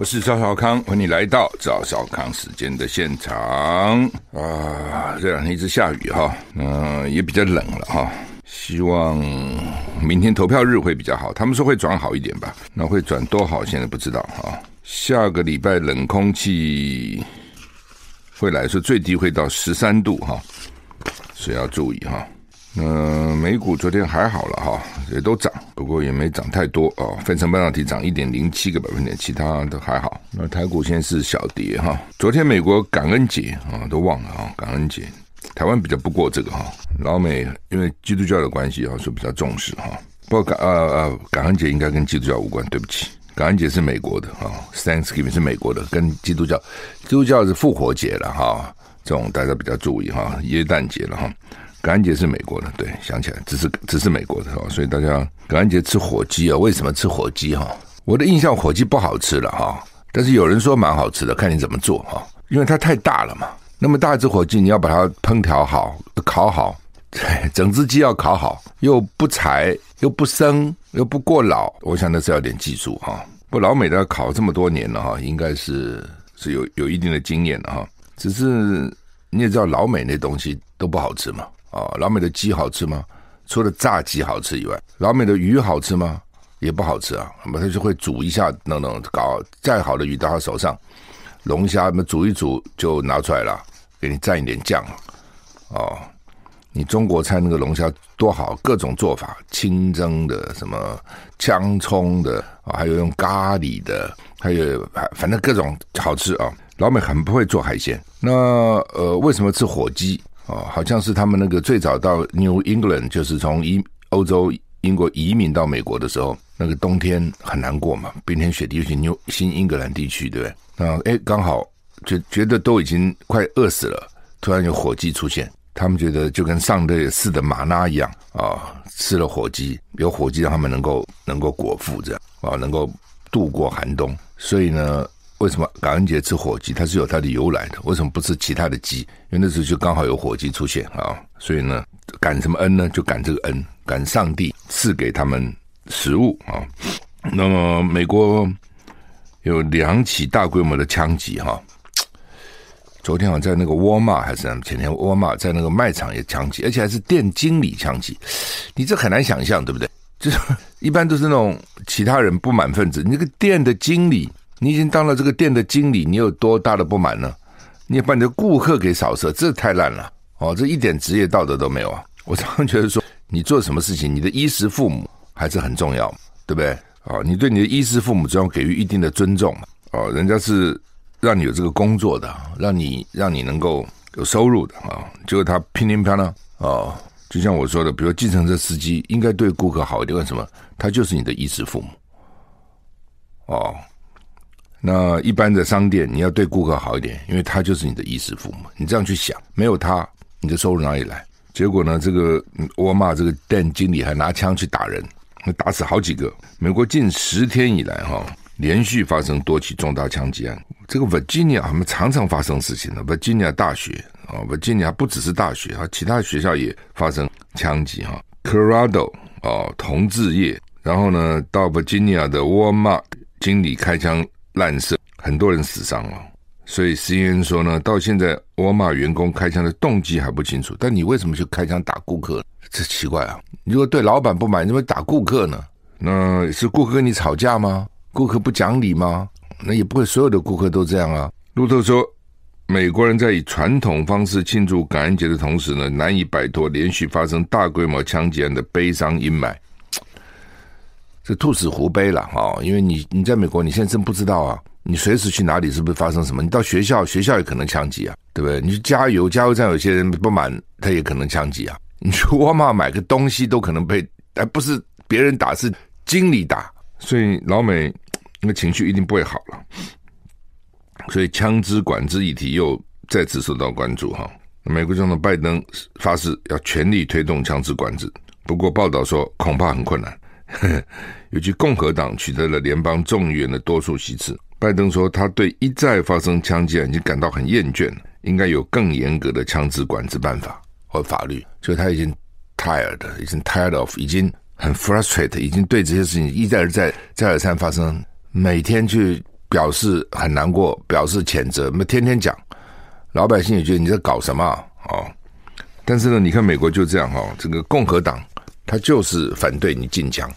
我是赵少康，欢迎来到赵少康时间的现场啊！这两天一直下雨哈，嗯、也比较冷了哈。希望明天投票日会比较好，他们说会转好一点吧？那会转多好？现在不知道哈。下个礼拜冷空气会来说，最低会到十三度哈，所以要注意哈。嗯，美股昨天还好了哈，也都涨，不过也没涨太多哦。费城半导体涨一点零七个百分点，其他都还好。那台股现在是小跌哈。昨天美国感恩节啊，都忘了啊，感恩节。台湾比较不过这个哈，老美因为基督教的关系啊，所以比较重视哈。不过感呃呃感恩节应该跟基督教无关，对不起，感恩节是美国的啊，Thanksgiving 是美国的，跟基督教基督教是复活节了哈，这种大家比较注意哈，耶诞节了哈。感恩节是美国的，对，想起来只是只是美国的哈，所以大家感恩节吃火鸡啊？为什么吃火鸡哈？我的印象火鸡不好吃了哈，但是有人说蛮好吃的，看你怎么做哈，因为它太大了嘛。那么大只火鸡，你要把它烹调好、烤好，整只鸡要烤好，又不柴又不生又不过老，我想那是要点技术哈。不，老美的烤这么多年了哈，应该是是有有一定的经验的哈。只是你也知道，老美那东西都不好吃嘛。哦，老美的鸡好吃吗？除了炸鸡好吃以外，老美的鱼好吃吗？也不好吃啊。那么他就会煮一下，等等，搞再好的鱼到他手上，龙虾那么煮一煮就拿出来了，给你蘸一点酱。哦，你中国菜那个龙虾多好，各种做法，清蒸的，什么姜葱的、还有用咖喱的，还有反正各种好吃啊、老美很不会做海鲜，那呃，为什么吃火鸡？哦，好像是他们那个最早到 New England，就是从移欧洲英国移民到美国的时候，那个冬天很难过嘛，冰天雪地，尤其 New 新英格兰地区，对不对？那哎，刚好就觉得都已经快饿死了，突然有火鸡出现，他们觉得就跟上帝似的玛纳一样啊、吃了火鸡，有火鸡让他们能够能够果腹这样啊、能够度过寒冬，所以呢。为什么感恩节吃火鸡？它是有它的由来的。为什么不吃其他的鸡？因为那时候就刚好有火鸡出现啊，所以呢，感什么恩呢？就感这个恩，感上帝赐给他们食物啊。那么美国有两起大规模的枪击哈，昨天好像在那个沃尔玛还是前天沃尔玛在那个卖场也枪击，而且还是店经理枪击。你这很难想象，对不对？就是一般都是那种其他人不满分子，你这个店的经理。你已经当了这个店的经理，你有多大的不满呢？你把你的顾客给扫射，这太烂了哦！这一点职业道德都没有啊！我常常觉得说，你做什么事情，你的衣食父母还是很重要，对不对？哦，你对你的衣食父母总要给予一定的尊重哦。人家是让你有这个工作的，让你让你能够有收入的啊。结果他乒乒乓乓哦，就像我说的，比如计程车司机应该对顾客好一点，为什么？他就是你的衣食父母哦。那一般的商店，你要对顾客好一点，因为他就是你的衣食父母。你这样去想，没有他，你的收入哪里来？结果呢？这个沃尔玛这个店经理还拿枪去打人，打死好几个。美国近十天以来，哈，连续发生多起重大枪击案。这个 Virginia 他们常常发生事情的，Virginia 大学啊，Virginia 不只是大学啊，其他学校也发生枪击哈。Colorado 哦，同志业，然后呢，到 Virginia 的沃尔玛经理开枪。烂射，很多人死伤了。所以 CNN 说呢，到现在沃尔玛员工开枪的动机还不清楚。但你为什么去开枪打顾客？这奇怪啊！如果对老板不满，你怎么打顾客呢？那是顾客跟你吵架吗？顾客不讲理吗？那也不会所有的顾客都这样啊。路透说，美国人在以传统方式庆祝感恩节的同时呢，难以摆脱连续发生大规模枪击案的悲伤阴霾。这兔死狐悲了哈，因为你你在美国，你现在真不知道啊，你随时去哪里是不是发生什么？你到学校，学校也可能枪击啊，对不对？你去加油，加油站有些人不满，他也可能枪击啊。你去沃尔玛买个东西都可能被，而不是别人打，是经理打，所以老美那个情绪一定不会好了。所以枪支管制议题又再次受到关注哈。美国总统拜登发誓要全力推动枪支管制，不过报道说恐怕很困难。尤其共和党取得了联邦众议院的多数席次，拜登说他对一再发生枪击案已经感到很厌倦，应该有更严格的枪支管制办法。或法律。所以他已经 tired，已经 tired of，已经很 frustrated，已经对这些事情一再而再、再而三发生，每天去表示很难过，表示谴责，那天天讲，老百姓也觉得你在搞什么啊？哦，但是呢，你看美国就这样哈，这个共和党他就是反对你禁枪，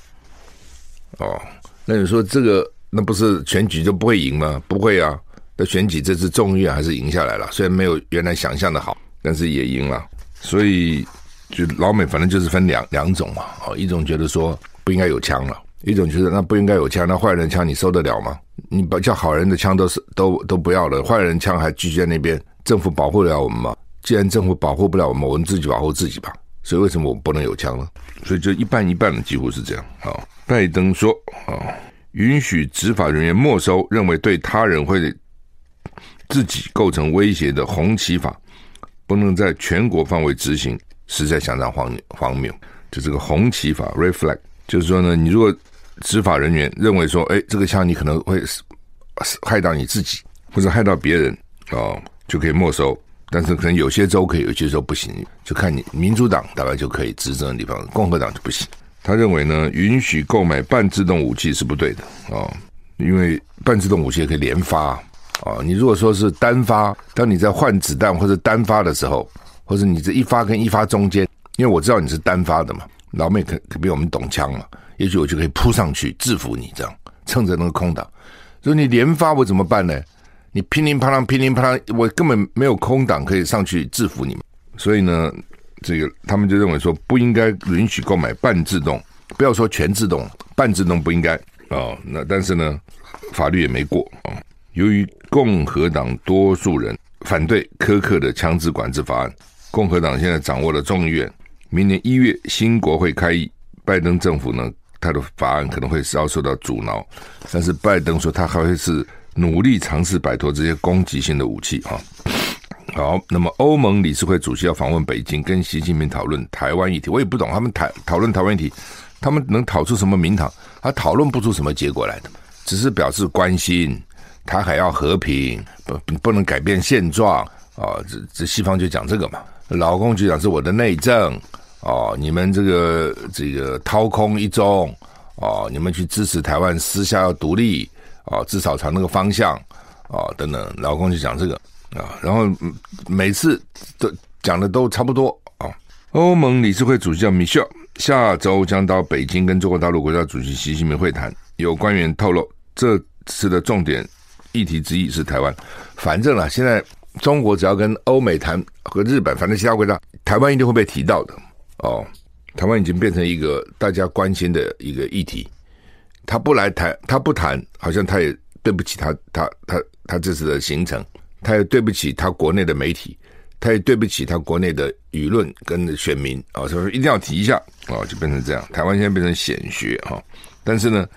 哦，那你说这个那不是选举就不会赢吗？不会啊，那选举这次众议院还是赢下来了，虽然没有原来想象的好，但是也赢了，所以就老美反正就是分两两种嘛，哦，一种觉得说不应该有枪了。一种觉得那不应该有枪，那坏人枪你收得了吗？你把叫好人的枪都是都都不要了，坏人枪还聚在那边，政府保护得了我们吗？既然政府保护不了我们，我们自己保护自己吧。所以为什么我不能有枪呢？所以就一半一半的，几乎是这样。好，拜登说啊，允许执法人员没收认为对他人会自己构成威胁的红旗法，不能在全国范围执行，实在相当荒荒谬。就这个红旗法 （red flag），就是说呢，你如果执法人员认为说：“哎，这个枪你可能会害到你自己，或者害到别人哦，就可以没收。但是可能有些州可以，有些州不行，就看你民主党大概就可以执政的地方，共和党就不行。他认为呢，允许购买半自动武器是不对的哦，因为半自动武器也可以连发哦。你如果说是单发，当你在换子弹或者单发的时候，或者你这一发跟一发中间，因为我知道你是单发的嘛，老美可可比我们懂枪嘛。”也许我就可以扑上去制服你，这样趁着那个空档。所以你连发我怎么办呢？你乒铃乓啷，乒铃乓啷，我根本没有空档可以上去制服你们。所以呢，这个他们就认为说不应该允许购买半自动，不要说全自动，半自动不应该哦。那但是呢，法律也没过哦。由于共和党多数人反对苛刻的枪支管制法案，共和党现在掌握了众议院，明年一月新国会开议，拜登政府呢，他的法案可能会遭受到阻挠，但是拜登说他还会是努力尝试摆脱这些攻击性的武器哈。好，那么欧盟理事会主席要访问北京，跟习近平讨论台湾议题。我也不懂他们谈讨论台湾议题，他们能讨出什么名堂？他讨论不出什么结果来的，只是表示关心，他还要和平，不不能改变现状啊。这这西方就讲这个嘛，老共就讲是我的内政。哦，你们这个这个掏空一中，哦，你们去支持台湾私下要独立，啊，至少朝那个方向，啊，等等，老公就讲这个啊，然后每次都讲的都差不多啊。欧盟理事会主席叫米歇尔，下周将到北京跟中国大陆国家主席习近平会谈。有官员透露，这次的重点议题之一是台湾。反正啊，现在中国只要跟欧美谈和日本，反正其他国家，台湾一定会被提到的。哦，台湾已经变成一个大家关心的一个议题。他不来谈，他不谈，好像他也对不起他，他他他这次的行程，他也对不起他国内的媒体，他也对不起他国内的舆论跟选民啊，所以说一定要提一下啊，就变成这样。台湾现在变成显学哈，但是呢，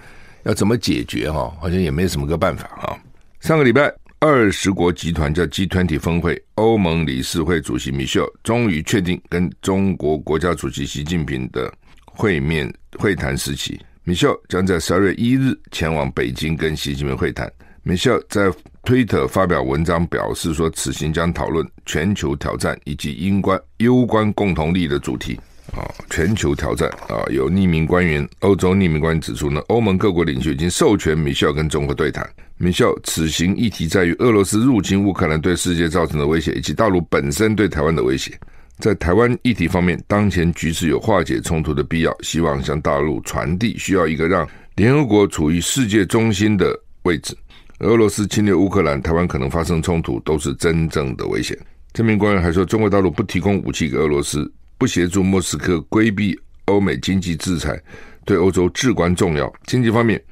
要怎么解决哈，好像也没什么个办法啊。上个礼拜。二十国集团叫 G20 峰会，欧盟理事会主席米歇尔终于确定跟中国国家主席习近平的会面会谈时期。米歇尔将在十二月一日前往北京跟习近平会谈。米歇尔在推特发表文章表示说，此行将讨论全球挑战以及英关攸关共同利益的主题。啊，全球挑战啊！有匿名官员，欧洲匿名官员指出呢，欧盟各国领袖已经授权米歇尔跟中国对谈。米歇尔此行议题在于俄罗斯入侵乌克兰对世界造成的威胁，以及大陆本身对台湾的威胁。在台湾议题方面，当前局势有化解冲突的必要，希望向大陆传递需要一个让联合国处于世界中心的位置。俄罗斯侵略乌克兰，台湾可能发生冲突，都是真正的危险。这名官员还说，中国大陆不提供武器给俄罗斯。不协助莫斯科规避欧美经济制裁，对欧洲至关重要。经济方面，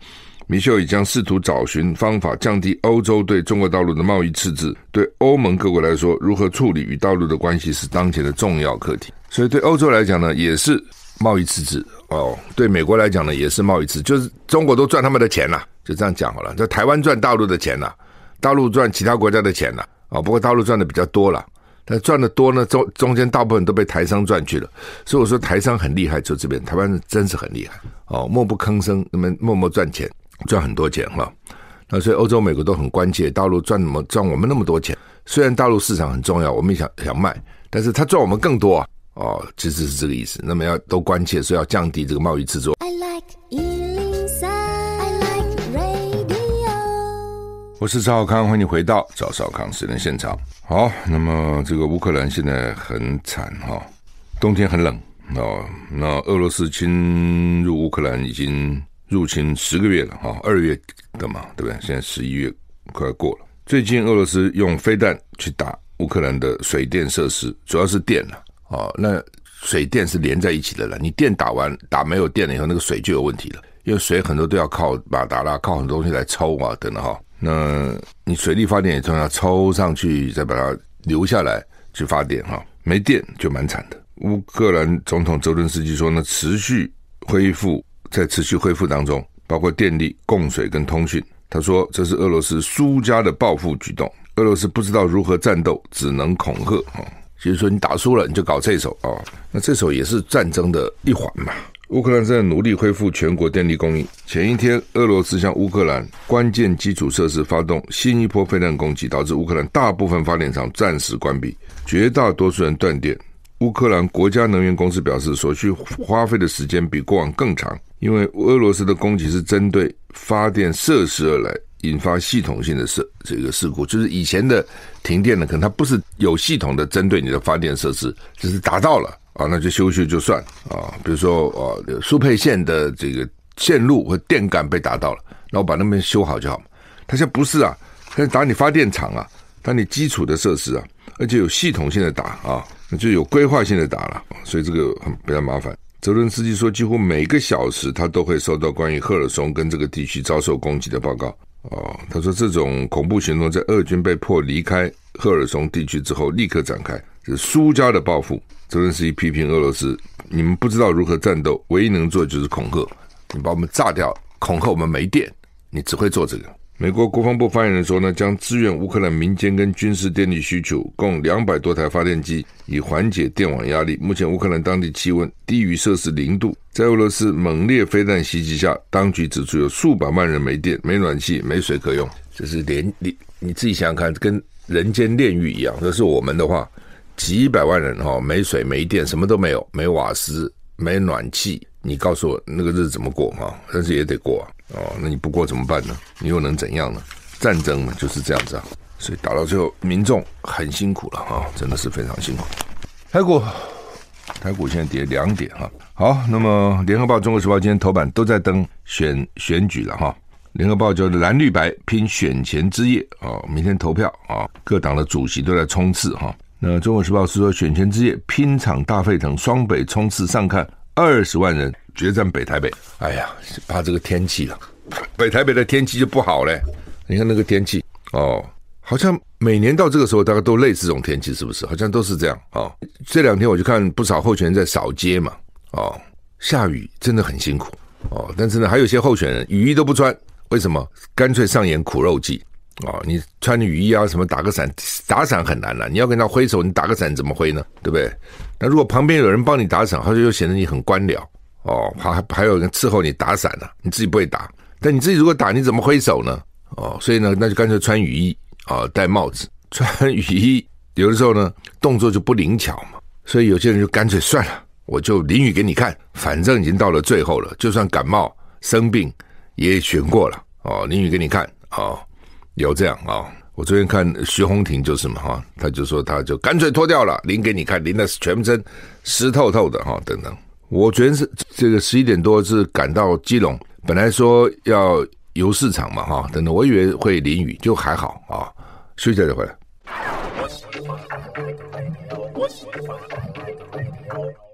米秀已将试图找寻方法降低欧洲对中国大陆的贸易赤字。对欧盟各国来说，如何处理与大陆的关系是当前的重要课题。所以对欧洲来讲呢，也是贸易赤字哦。对美国来讲呢，也是贸易赤字，就是中国都赚他们的钱了，就这样讲好了。在台湾赚大陆的钱了，大陆赚其他国家的钱了啊。不过大陆赚的比较多了。但赚的多呢，中中间大部分都被台商赚去了，所以我说台商很厉害，就这边台湾真是很厉害哦，默不吭声，那么默默赚钱，赚很多钱哈。那所以欧洲、美国都很关切，大陆赚什么赚我们那么多钱？虽然大陆市场很重要，我们也想想卖，但是他赚我们更多啊！哦，其实是这个意思。那么要都关切，所以要降低这个贸易制作。I like 103, I like radio 我是赵少康，欢迎回到赵少康私人现场。好，那么这个乌克兰现在很惨哈，冬天很冷哦。那俄罗斯侵入乌克兰已经入侵十个月了哈，二月的嘛，对不对？现在十一月快要过了。最近俄罗斯用飞弹去打乌克兰的水电设施，主要是电了哦。那水电是连在一起的了，你电打完打没有电了以后，那个水就有问题了。因为水很多都要靠马达啦，靠很多东西来抽啊，等等哈。那你水力发电也重要，抽上去再把它留下来去发电哈。没电就蛮惨的。乌克兰总统泽伦斯基说呢，持续恢复，在持续恢复当中，包括电力、供水跟通讯。他说这是俄罗斯输家的报复举动。俄罗斯不知道如何战斗，只能恐吓啊。就是说你打输了，你就搞这手啊。那这手也是战争的一环嘛。乌克兰正在努力恢复全国电力供应。前一天，俄罗斯向乌克兰关键基础设施发动新一波飞弹攻击，导致乌克兰大部分发电厂暂时关闭，绝大多数人断电。乌克兰国家能源公司表示，所需花费的时间比过往更长，因为俄罗斯的攻击是针对发电设施而来，引发系统性的事这个事故。就是以前的停电呢，可能它不是有系统的针对你的发电设施，只是达到了。啊，那就修修就算啊。比如说，啊，输配线的这个线路和电杆被打到了，那我把那边修好就好。他现在不是啊，他打你发电厂啊，打你基础的设施啊，而且有系统性的打啊，那就有规划性的打了。所以这个很比较麻烦。泽伦斯基说，几乎每个小时他都会收到关于赫尔松跟这个地区遭受攻击的报告。哦，他说这种恐怖行动在俄军被迫离开赫尔松地区之后立刻展开，是输家的报复。泽伦斯基批评俄罗斯，你们不知道如何战斗，唯一能做就是恐吓，你把我们炸掉，恐吓我们没电，你只会做这个。美国国防部发言人说呢，将支援乌克兰民间跟军事电力需求，共两百多台发电机，以缓解电网压力。目前乌克兰当地气温低于摄氏零度，在俄罗斯猛烈飞弹袭击下，当局指出有数百万人没电、没暖气、没水可用。这是连你你自己想想看，跟人间炼狱一样。这是我们的话。几百万人哈，没水没电，什么都没有，没瓦斯，没暖气，你告诉我那个日子怎么过哈？但是也得过啊，哦，那你不过怎么办呢？你又能怎样呢？战争嘛就是这样子啊，所以打到最后，民众很辛苦了哈，真的是非常辛苦。台股，台股现在跌两点哈。好，那么联合报、中国时报今天头版都在登选选举了哈。联合报叫蓝绿白拼选前之夜啊，明天投票啊，各党的主席都在冲刺哈。那《中国时报》是说，选前之夜拼场大沸腾，双北冲刺上看二十万人决战北台北。哎呀，怕这个天气了，北台北的天气就不好嘞。你看那个天气哦，好像每年到这个时候，大概都类似这种天气，是不是？好像都是这样哦。这两天我就看不少候选人在扫街嘛，哦，下雨真的很辛苦哦。但是呢，还有些候选人雨衣都不穿，为什么？干脆上演苦肉计。哦，你穿雨衣啊，什么打个伞，打伞很难了，你要跟他挥手，你打个伞怎么挥呢？对不对？那如果旁边有人帮你打伞，好像又显得你很官僚。哦，还还有人伺候你打伞呢，你自己不会打。但你自己如果打，你怎么挥手呢？哦，所以呢，那就干脆穿雨衣啊，哦，戴帽子。穿雨衣有的时候呢，动作就不灵巧嘛。所以有些人就干脆算了，我就淋雨给你看，反正已经到了最后了，就算感冒生病也选过了。哦，淋雨给你看哦。有这样啊、我昨天看徐宏庭就是嘛哈，他就说他就干脆脱掉了，淋给你看，淋的全身湿透透的哈，等等。我昨天是这个十一点多是赶到基隆，本来说要游市场嘛哈，等等，我以为会淋雨，就还好啊，休息就回来。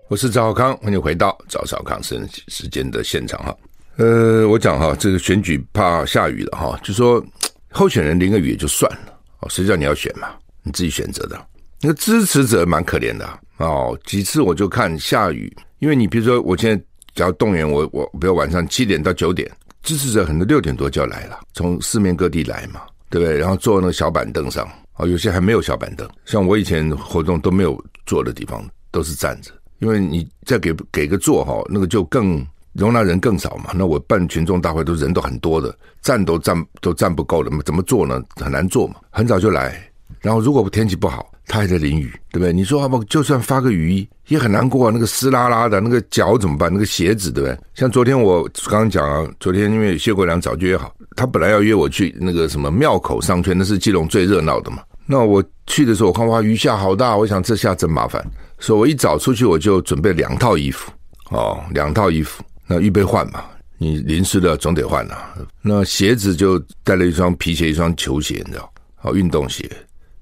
我是赵少康，欢迎回到赵少康时时间的现场哈。呃，我讲哈，这个选举怕下雨了哈，就说。候选人淋个雨也就算了哦，谁叫你要选嘛？你自己选择的。那个支持者蛮可怜的哦，几次我就看下雨，因为你比如说，我现在只要动员我，我比如晚上七点到九点，支持者很多六点多就要来了，从四面各地来嘛，对不对？然后坐那个小板凳上，哦，有些还没有小板凳，像我以前活动都没有坐的地方，都是站着，因为你再给给个座哈，那个就更。容纳人更少嘛？那我办群众大会都人都很多的，站都站都站不够了嘛？怎么坐呢？很难坐嘛。很早就来，然后如果天气不好，他还在淋雨，对不对？你说好不，就算发个雨衣也很难过啊，那个湿拉拉的，那个脚怎么办？那个鞋子，对不对？像昨天我刚刚讲啊，昨天因为谢国良早就约好，他本来要约我去那个什么庙口商圈，那是基隆最热闹的嘛。那我去的时候，我看哇，雨下好大，我想这下真麻烦，所以我一早出去我就准备两套衣服哦，两套衣服，那预备换嘛。你淋湿了总得换呐、那鞋子就带了一双皮鞋，一双球鞋，你知道？好，运动鞋。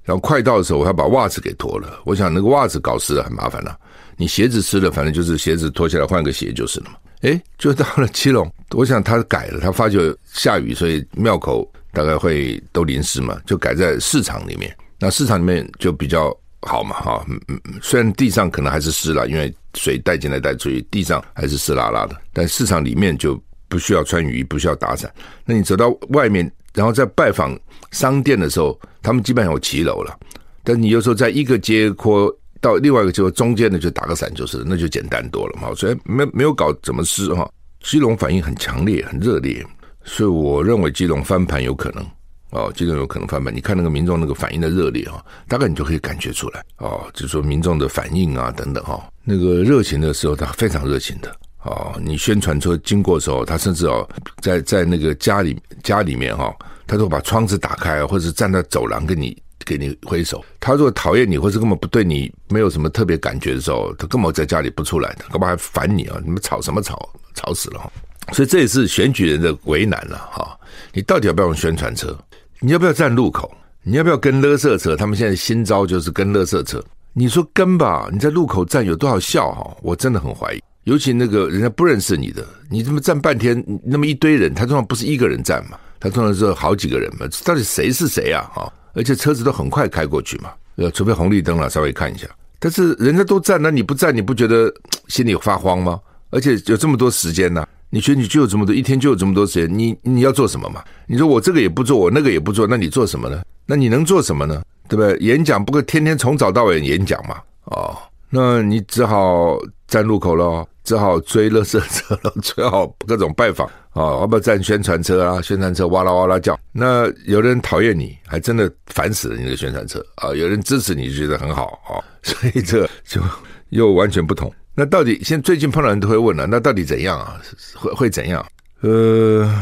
然后快到的时候，我还把袜子给脱了。我想那个袜子搞湿了很麻烦了、啊。你鞋子湿了，反正就是鞋子脱下来换个鞋就是了嘛。诶，就到了七龙，我想他改了，他发觉下雨，所以庙口大概会都淋湿嘛，就改在市场里面。那市场里面就比较好嘛，哈，嗯嗯，虽然地上可能还是湿了，因为水带进来带出去，地上还是湿拉拉的。但市场里面就不需要穿雨衣，不需要打伞。那你走到外面。然后在拜访商店的时候，他们基本上有骑楼了。但你有时候在一个街廓到另外一个街廓中间的，就打个伞就是，那就简单多了嘛。所以没没有搞怎么湿哈。基隆反应很强烈，很热烈，所以我认为基隆翻盘有可能哦，基隆有可能翻盘。你看那个民众那个反应的热烈哈，大概你就可以感觉出来哦，就是说民众的反应啊等等哈，那个热情的时候，他非常热情的。哦，你宣传车经过的时候，他甚至哦，在在那个家里家里面哈、哦，他都把窗子打开，或者站在走廊跟你给你挥手。他如果讨厌你，或是根本不对你没有什么特别感觉的时候，他根本在家里不出来的，干嘛还烦你啊？你们吵什么吵？吵死了！所以这也是选举人的为难了哈。你到底要不要用宣传车？你要不要站路口？你要不要跟垃圾车？他们现在新招就是跟垃圾车。你说跟吧，你在路口站有多少效哈？我真的很怀疑。尤其那个人家不认识你的，你这么站半天，那么一堆人，他通常不是一个人站嘛，他通常是好几个人嘛，到底谁是谁啊？哈，而且车子都很快开过去嘛，呃，除非红绿灯了，稍微看一下。但是人家都站，那你不站，你不觉得心里发慌吗？而且有这么多时间呢、你选举就有这么多，一天就有这么多时间，你你要做什么嘛？你说我这个也不做，我那个也不做，那你做什么呢？那你能做什么呢？对不对？演讲不过天天从早到晚演讲嘛，哦，那你只好站路口喽。只好追垃圾车了，最好各种拜访啊，要不站宣传车啊？宣传车哇啦哇啦叫。那有的人讨厌你，还真的烦死了你的宣传车啊！有人支持你，就觉得很好啊。所以这就又完全不同。那到底现在最近碰到人都会问了，那到底怎样啊？会会怎样？呃，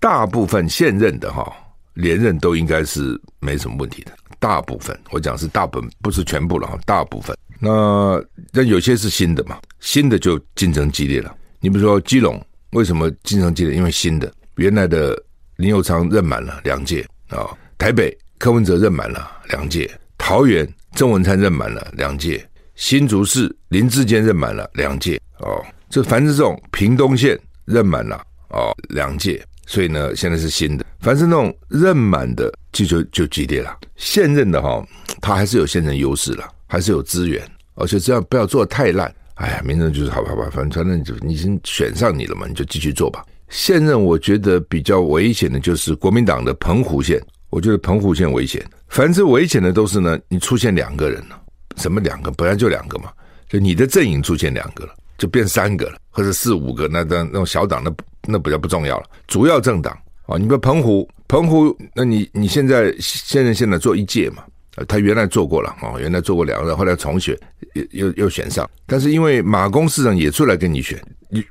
大部分现任的哈连任都应该是没什么问题的。大部分我讲是大部分，不是全部了哈，大部分。那那有些是新的嘛，新的就竞争激烈了。你比如说基隆，为什么竞争激烈？因为新的，原来的林佑昌任满了两届啊，台北柯文哲任满了两届，桃园郑文灿任满了两届，新竹市林志坚任满了两届哦。这凡是这种屏东县任满了哦两届，所以呢现在是新的。凡是那种任满的，就就就激烈了。现任的哈、哦，他还是有现任优势了。还是有资源，而且这样不要做得太烂。哎呀，民众就是好吧好吧，反正反正就你已经选上你了嘛，你就继续做吧。现任我觉得比较危险的就是国民党的澎湖县，我觉得澎湖县危险。凡是危险的都是呢，你出现两个人了，什么两个？本来就两个嘛，就你的阵营出现两个了，就变三个了，或者四五个，那那那种小党那那比较不重要了。主要政党啊，你比如澎湖，澎湖，那你你现在现任现在做一届嘛。他原来做过了哦，原来做过两个，后来重选，又又又选上。但是因为马公市长也出来跟你选，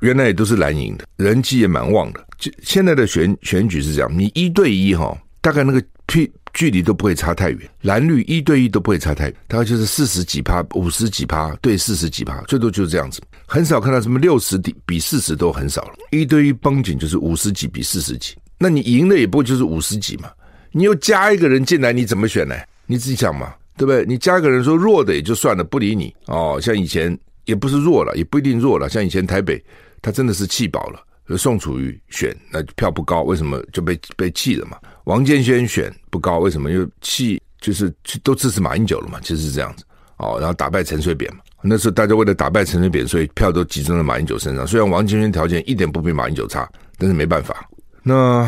原来也都是蓝营的，人气也蛮旺的。就现在的选选举是这样，你一对一哈，大概那个 P 距离都不会差太远，蓝绿一对一都不会差太远，大概就是四十几趴、五十几趴对四十几趴，最多就是这样子，很少看到什么六十比四十都很少了。一对一绷紧就是五十几比四十几，那你赢了也不会就是五十几嘛？你又加一个人进来，你怎么选呢？你自己想嘛，对不对？你加一个人说弱的也就算了，不理你哦。像以前也不是弱了，也不一定弱了。像以前台北，他真的是气饱了，宋楚瑜选那票不高，为什么就被被弃了嘛？王建煊选不高，为什么又弃？就是都支持马英九了嘛？其实是这样子哦。然后打败陈水扁嘛，那时候大家为了打败陈水扁，所以票都集中在马英九身上。虽然王建煊条件一点不比马英九差，但是没办法。那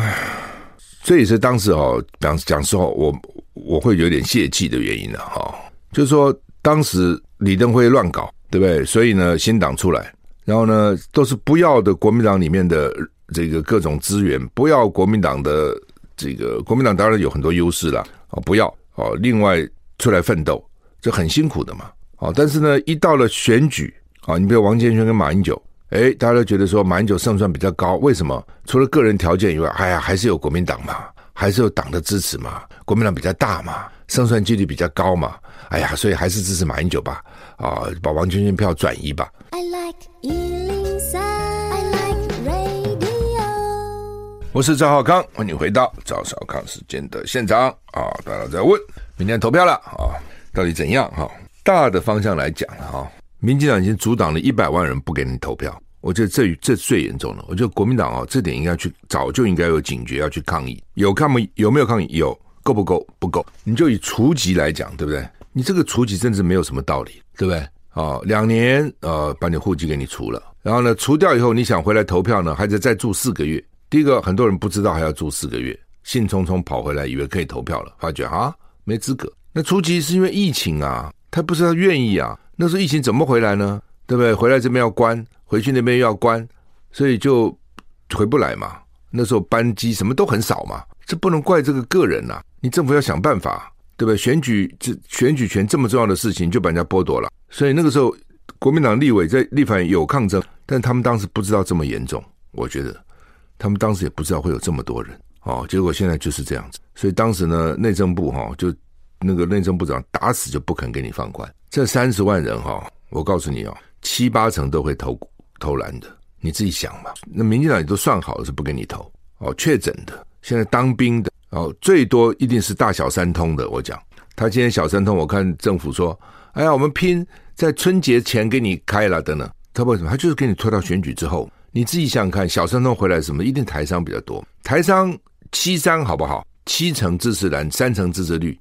这也是当时哦，讲讲实话我。我会有点泄气的原因了哈，就是说当时李登辉乱搞，对不对？所以呢，新党出来，然后呢，都是不要的国民党里面的这个各种资源，不要国民党的这个国民党当然有很多优势了啊，不要哦，另外出来奋斗，这很辛苦的嘛。啊，但是呢，一到了选举啊，你比如王建勋跟马英九，哎，大家都觉得说马英九胜算比较高，为什么？除了个人条件以外，哎呀，还是有国民党嘛，还是有党的支持嘛，国民党比较大嘛，胜算几率比较高嘛，哎呀，所以还是支持马英九吧，啊，把王建勋票转移吧。I like 103, I like radio. 我是赵少康，欢迎回到赵少康时间的现场啊！大家在问，明天投票了啊，到底怎样？哈，大的方向来讲哈，民进党已经阻挡了一百万人不给你投票，我觉得这这最严重了。我觉得国民党啊，这点应该去早就应该有警觉，要去抗议。有抗议有没有抗议？有，够不够？不够。你就以除籍来讲，对不对？你这个除籍真的是没有什么道理，对不对？啊，两年呃，把你户籍给你除了，然后呢，除掉以后你想回来投票呢，还得再住四个月。第一个，很多人不知道还要住四个月，兴冲冲跑回来，以为可以投票了，发觉啊没资格。那初期是因为疫情啊，他不是他愿意啊。那时候疫情怎么回来呢？对不对？回来这边要关，回去那边又要关，所以就回不来嘛。那时候班机什么都很少嘛，这不能怪这个个人呐、你政府要想办法，对不对？选举这选举权这么重要的事情就把人家剥夺了，所以那个时候国民党立委在立法院有抗争，但他们当时不知道这么严重，我觉得。他们当时也不知道会有这么多人哦，结果现在就是这样子。所以当时呢，内政部哈就那个内政部长打死就不肯给你放宽。这三十万人哈，我告诉你哦，七八成都会投投蓝的。你自己想嘛，那民进党也都算好了是不给你投哦。确诊的，现在当兵的哦，最多一定是大小三通的。我讲，他今天小三通，我看政府说，哎呀，我们拼在春节前给你开了等等。他为什么？他就是给你拖到选举之后。你自己想想看，小三通回来什么？一定台商比较多。台商七三好不好？七成支持蓝，三成支持绿，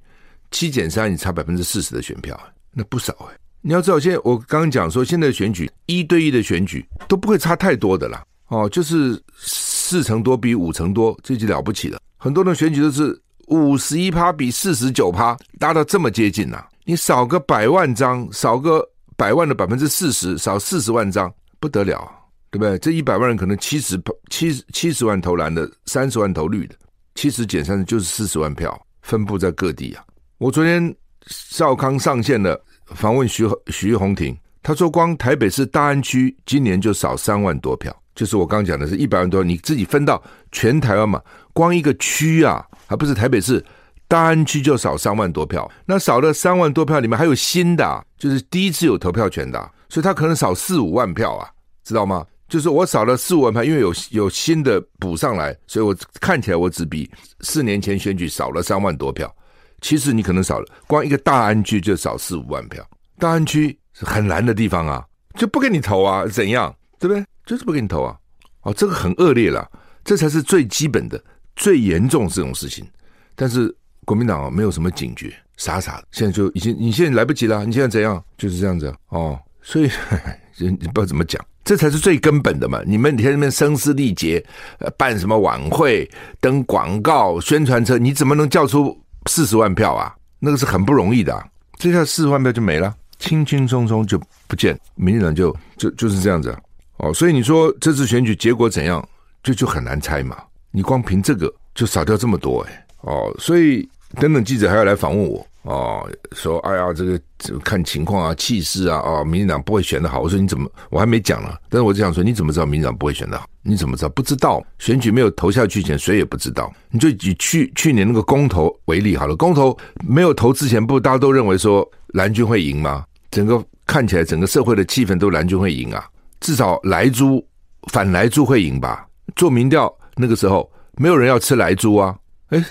七减三，你差百分之四十的选票，那不少哎。你要知道，现在我刚刚讲说，现在选举一对一的选举都不会差太多的啦。哦，就是四成多比五成多，这就了不起了。很多的选举都是五十一趴比四十九趴，拉到这么接近呐。你少个百万张，少个百万的百分之四十，少四十万张，不得了。对不对？这一百万人可能七十七七十万投蓝的，三十万投绿的，七十减三十就是四十万票，分布在各地啊。我昨天少康上线了，访问徐徐宏庭，他说光台北市大安区今年就少三万多票，就是我刚刚讲的是一百万多，你自己分到全台湾嘛，光一个区啊，还不是台北市大安区就少三万多票，那少了三万多票里面还有新的，就是第一次有投票权的，所以他可能少四五万票啊，知道吗？就是我少了四五万票，因为有有新的补上来，所以我看起来我只比四年前选举少了三万多票。其实你可能少了，光一个大安区就少四五万票。大安区是很难的地方啊，就不给你投啊，怎样？对不对？就是不给你投啊。哦，这个很恶劣了，这才是最基本的、最严重这种事情。但是国民党，没有什么警觉，傻傻的，现在就已经，你现在来不及了，你现在怎样？就是这样子哦。所以 你不知道怎么讲。这才是最根本的嘛！你们天天那边声嘶力竭，呃，办什么晚会、登广告、宣传车，你怎么能叫出四十万票啊？那个是很不容易的啊。这下四十万票就没了，轻轻松松就不见，民进党就就就是这样子。哦，所以你说这次选举结果怎样，就就很难猜嘛。你光凭这个就少掉这么多哎。哦，所以等等记者还要来访问我。哦，说哎呀，这个看情况啊，气势啊，哦，民进党不会选得好。我说你怎么，我还没讲呢。但是我就想说，你怎么知道民进党不会选得好？你怎么知道？不知道，选举没有投下去前，谁也不知道。你就以去去年那个公投为例好了，公投没有投之前，不大家都认为说蓝军会赢吗？整个看起来，整个社会的气氛都蓝军会赢啊，至少莱猪反莱猪会赢吧？做民调那个时候，没有人要吃莱猪啊，哎，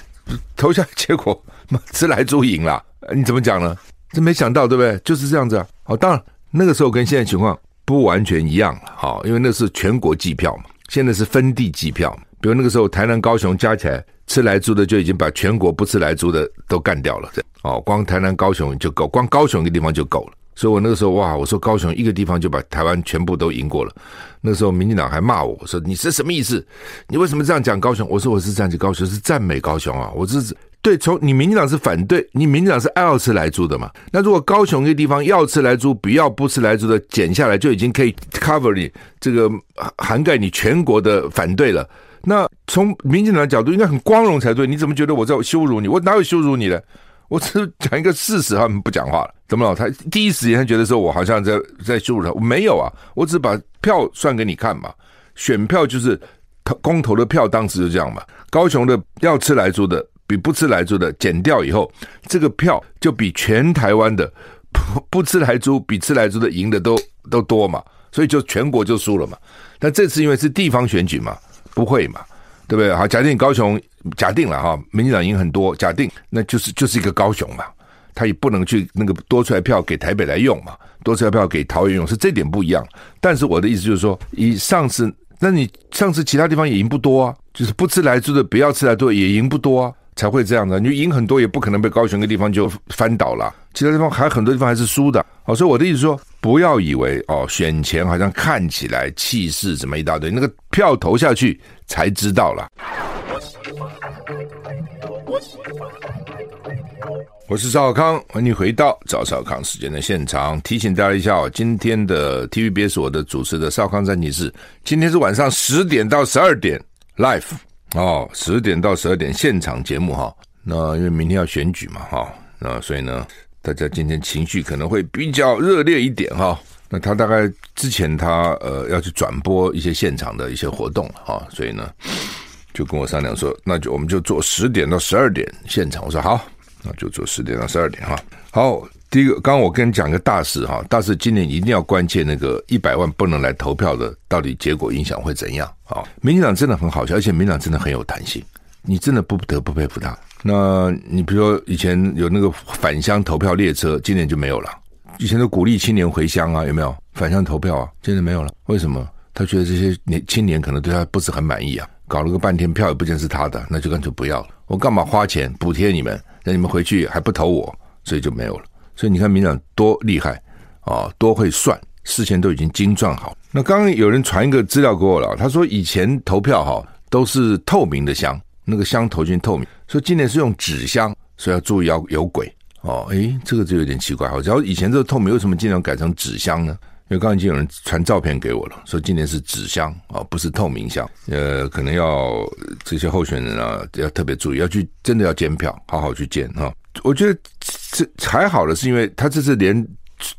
投下结果。吃来猪赢了，你怎么讲呢？这没想到，对不对？就是这样子啊。好，当然那个时候跟现在情况不完全一样了。好，因为那是全国计票嘛，现在是分地计票。比如那个时候，台南、高雄加起来吃来猪的就已经把全国不吃来猪的都干掉了。哦，光台南、高雄就够，光高雄一个地方就够了。所以我那个时候哇，我说高雄一个地方就把台湾全部都赢过了。那时候民进党还骂我，我说你是什么意思？你为什么这样讲高雄？我说我是赞美高雄，是赞美高雄啊，我是。对，从你民进党是反对，你民进党是爱要吃来猪的嘛？那如果高雄一个地方要吃来猪，不要不吃来猪的减下来，就已经可以 cover 你这个涵盖你全国的反对了。那从民进党的角度应该很光荣才对，你怎么觉得我在羞辱你？我哪有羞辱你呢？我只是讲一个事实，他们不讲话了，怎么了？他第一时间他觉得说我好像在在羞辱他，我没有啊，我只把票算给你看嘛。选票就是投公投的票，当时就这样嘛。高雄的要吃莱猪的，比不吃莱猪的减掉以后，这个票就比全台湾的不不吃莱猪比吃莱猪的赢的都都多嘛，所以就全国就输了嘛。但这次因为是地方选举嘛，不会嘛。对不对？好，假定高雄假定了哈，民进党赢很多，假定那就是就是一个高雄嘛，他也不能去那个多出来票给台北来用嘛，多出来票给桃园用，是这点不一样。但是我的意思就是说，以上次，那你上次其他地方也赢不多啊，就是不吃来猪的，不要吃来猪也赢不多啊，才会这样的。你赢很多也不可能被高雄一个地方就翻倒了，其他地方还很多地方还是输的。哦，所以我的意思说。不要以为哦，选前好像看起来气势什么一大堆，那个票投下去才知道了。我喜欢我是赵少康，欢迎回到赵少康时间的现场。提醒大家一下哦，今天的 TVBS 我的主持的少康战情室，今天是晚上十点到十二点 live 哦，十点到十二点现场节目哈。那因为明天要选举嘛哈，那所以呢。大家今天情绪可能会比较热烈一点哈，那他大概之前他呃要去转播一些现场的一些活动哈，所以呢就跟我商量说，那就我们就做十点到十二点现场。我说好，那就做十点到十二点哈。好，第一个，刚刚我跟你讲个大事哈，大事今年一定要关切那个一百万不能来投票的，到底结果影响会怎样啊？民进党真的很好笑，而且民进党真的很有弹性，你真的不得不佩服他。那你比如说以前有那个返乡投票列车，今年就没有了。以前都鼓励青年回乡啊，有没有返乡投票啊？今年没有了。为什么？他觉得这些年青年可能对他不是很满意啊，搞了个半天票也不见是他的，那就干脆不要了。我干嘛花钱补贴你们，那你们回去还不投我，所以就没有了。所以你看民党多厉害啊，多会算，事前都已经精算好。那刚刚有人传一个资料给我了，他说以前投票哈都是透明的箱。那个箱投进透明，所以今年是用纸箱，所以要注意要有鬼哦。诶，这个就有点奇怪。好，然后以前这个透明为什么今年改成纸箱呢？为刚刚已经有人传照片给我了，说今年是纸箱哦，不是透明箱。呃，可能要这些候选人啊要特别注意，要去真的要监票，好好去监哈。我觉得这还好的是因为他这次连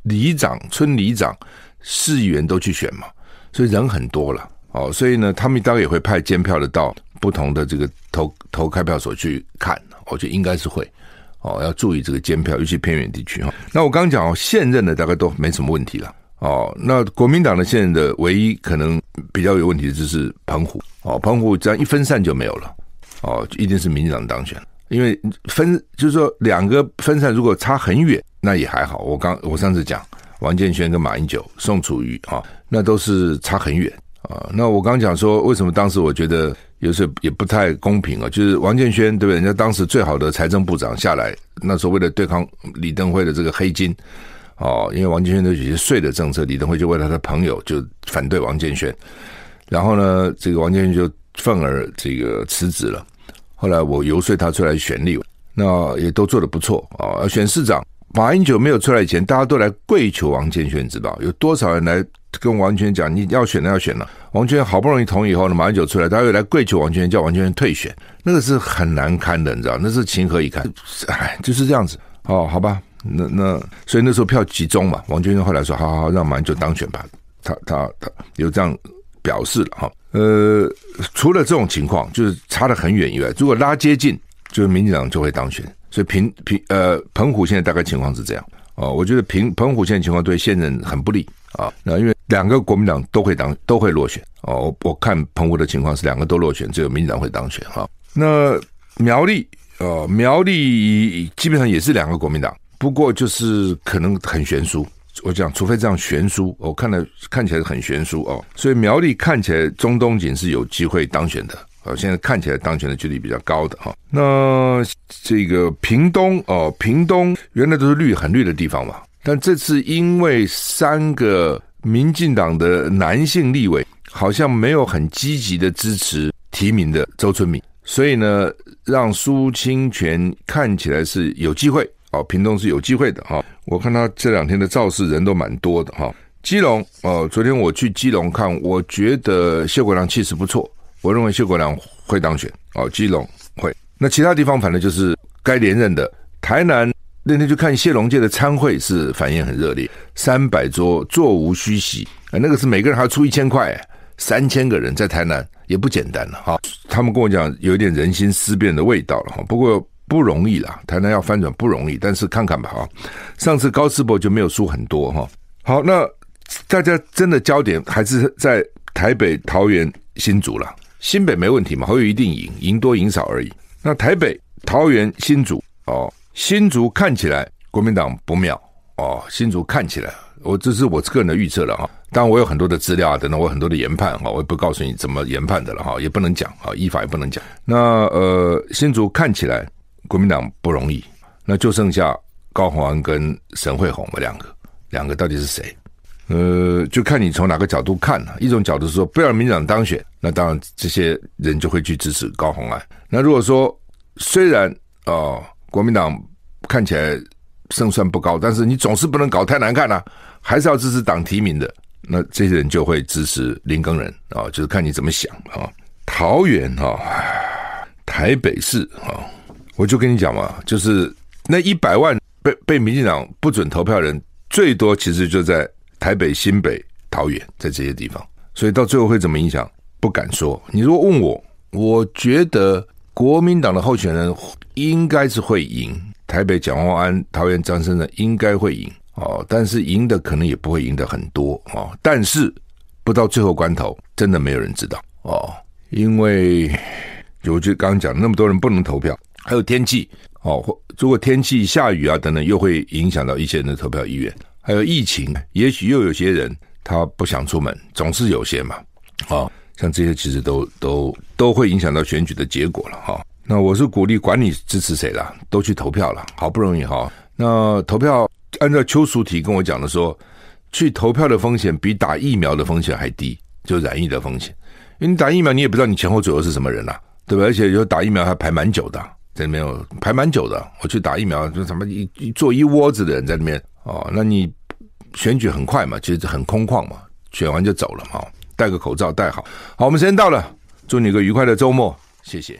里长、村里长、市议员都去选嘛，所以人很多了哦。所以呢，他们当然也会派监票的到。不同的这个投投开票所去看，我觉得应该是会哦，要注意这个监票，尤其偏远地区哈。那我刚刚讲哦，现任的大概都没什么问题了哦。那国民党的现任的唯一可能比较有问题的就是澎湖哦，澎湖这样一分散就没有了哦，一定是民进党当选，因为分就是说两个分散如果差很远，那也还好。我刚我上次讲王建煊跟马英九、宋楚瑜啊，那都是差很远啊。那我刚讲说为什么当时我觉得。有时候也不太公平啊，就是王建煊对不对？人家当时最好的财政部长下来，那时候为了对抗李登辉的这个黑金，哦，因为王建煊都有些税的政策，李登辉就为他的朋友就反对王建轩，然后呢，这个王建轩就愤而这个辞职了。后来我游说他出来选立，那也都做得不错啊。选市长，马英九没有出来以前，大家都来跪求王建轩，知道有多少人来？跟王建煊讲，你要选的要选了。王建煊好不容易同意以后呢，马英九出来，他又来跪求王建煊，叫王建煊退选，那个是很难堪的，你知道？那是情何以堪？哎，就是这样子哦，好吧，那那所以那时候票集中嘛，王建煊后来说，好好好，让马英九当选吧，他他他有这样表示了哈。呃，除了这种情况，就是差得很远以外，如果拉接近，就是民进党就会当选。所以平平呃，澎湖现在大概情况是这样哦，我觉得平澎湖现在情况对现任很不利啊，那因为。两个国民党都会当都会落选哦，我我看澎湖的情况是两个都落选，只有民进党会当选哈。那苗栗呃苗栗基本上也是两个国民党，不过就是可能很悬殊。我讲除非这样悬殊，我看了看起来很悬殊哦，所以苗栗看起来中东锦是有机会当选的啊，现在看起来当选的几率比较高的哈。那这个屏东哦，屏东原来都是绿很绿的地方嘛，但这次因为三个。民进党的男性立委好像没有很积极的支持提名的周春敏，所以呢，让苏清泉看起来是有机会哦，屏东是有机会的哈。我看他这两天的造势人都蛮多的哈。基隆哦，昨天我去基隆看，我觉得谢国梁气势不错，我认为谢国梁会当选哦，基隆会。那其他地方反正就是该连任的。台南那天去看谢龙介的参会是反应很热烈，三百桌座无虚席，那个是每个人还要出一千块，三千个人在台南也不简单了哈。他们跟我讲有一点人心思变的味道了哈，不过不容易啦，台南要翻转不容易，但是看看吧哈。上次高士博就没有输很多哈。好，那大家真的焦点还是在台北、桃园、新竹了。新北没问题嘛，侯友一定赢，赢多赢少而已。那台北、桃园、新竹哦，新竹看起来国民党不妙哦，新竹看起来，我这是我个人的预测了哈。当然我有很多的资料啊，等等，我很多的研判哈，我也不告诉你怎么研判的了哈，也不能讲啊，依法也不能讲。那呃，新竹看起来国民党不容易，那就剩下高虹安跟沈慧虹嘛两个，两个到底是谁？呃，就看你从哪个角度看了、啊。一种角度说，不要民党当选，那当然这些人就会去支持高虹安。那如果说虽然哦，国民党看起来胜算不高，但是你总是不能搞太难看啊，还是要支持党提名的。那这些人就会支持林耕仁啊，就是看你怎么想啊。桃园、啊，台北市啊，我就跟你讲嘛，就是那一百万被被民进党不准投票人，最多其实就在。台北、新北、桃园，在这些地方，所以到最后会怎么影响，不敢说。你如果问我，我觉得国民党的候选人应该是会赢，台北蒋万安、桃园张善政应该会赢哦，但是赢的可能也不会赢得很多哦。但是不到最后关头，真的没有人知道哦，因为我就刚刚讲，那么多人不能投票，还有天气哦，如果天气下雨啊等等，又会影响到一些人的投票意愿。还有疫情，也许又有些人他不想出门，总是有些嘛，啊，像这些其实都都都会影响到选举的结果了哈。那我是鼓励管你支持谁了，都去投票了，好不容易哈。那投票按照邱淑媞跟我讲的说，去投票的风险比打疫苗的风险还低，就染疫的风险，因为你打疫苗你也不知道你前后左右是什么人呐，对吧？而且有打疫苗还排蛮久的，在里面有排蛮久的。我去打疫苗就什么一一坐一窝子的人在里面。哦，那你选举很快嘛，其实很空旷嘛，选完就走了嘛，戴个口罩戴好。好，我们时间到了，祝你个愉快的周末，谢谢。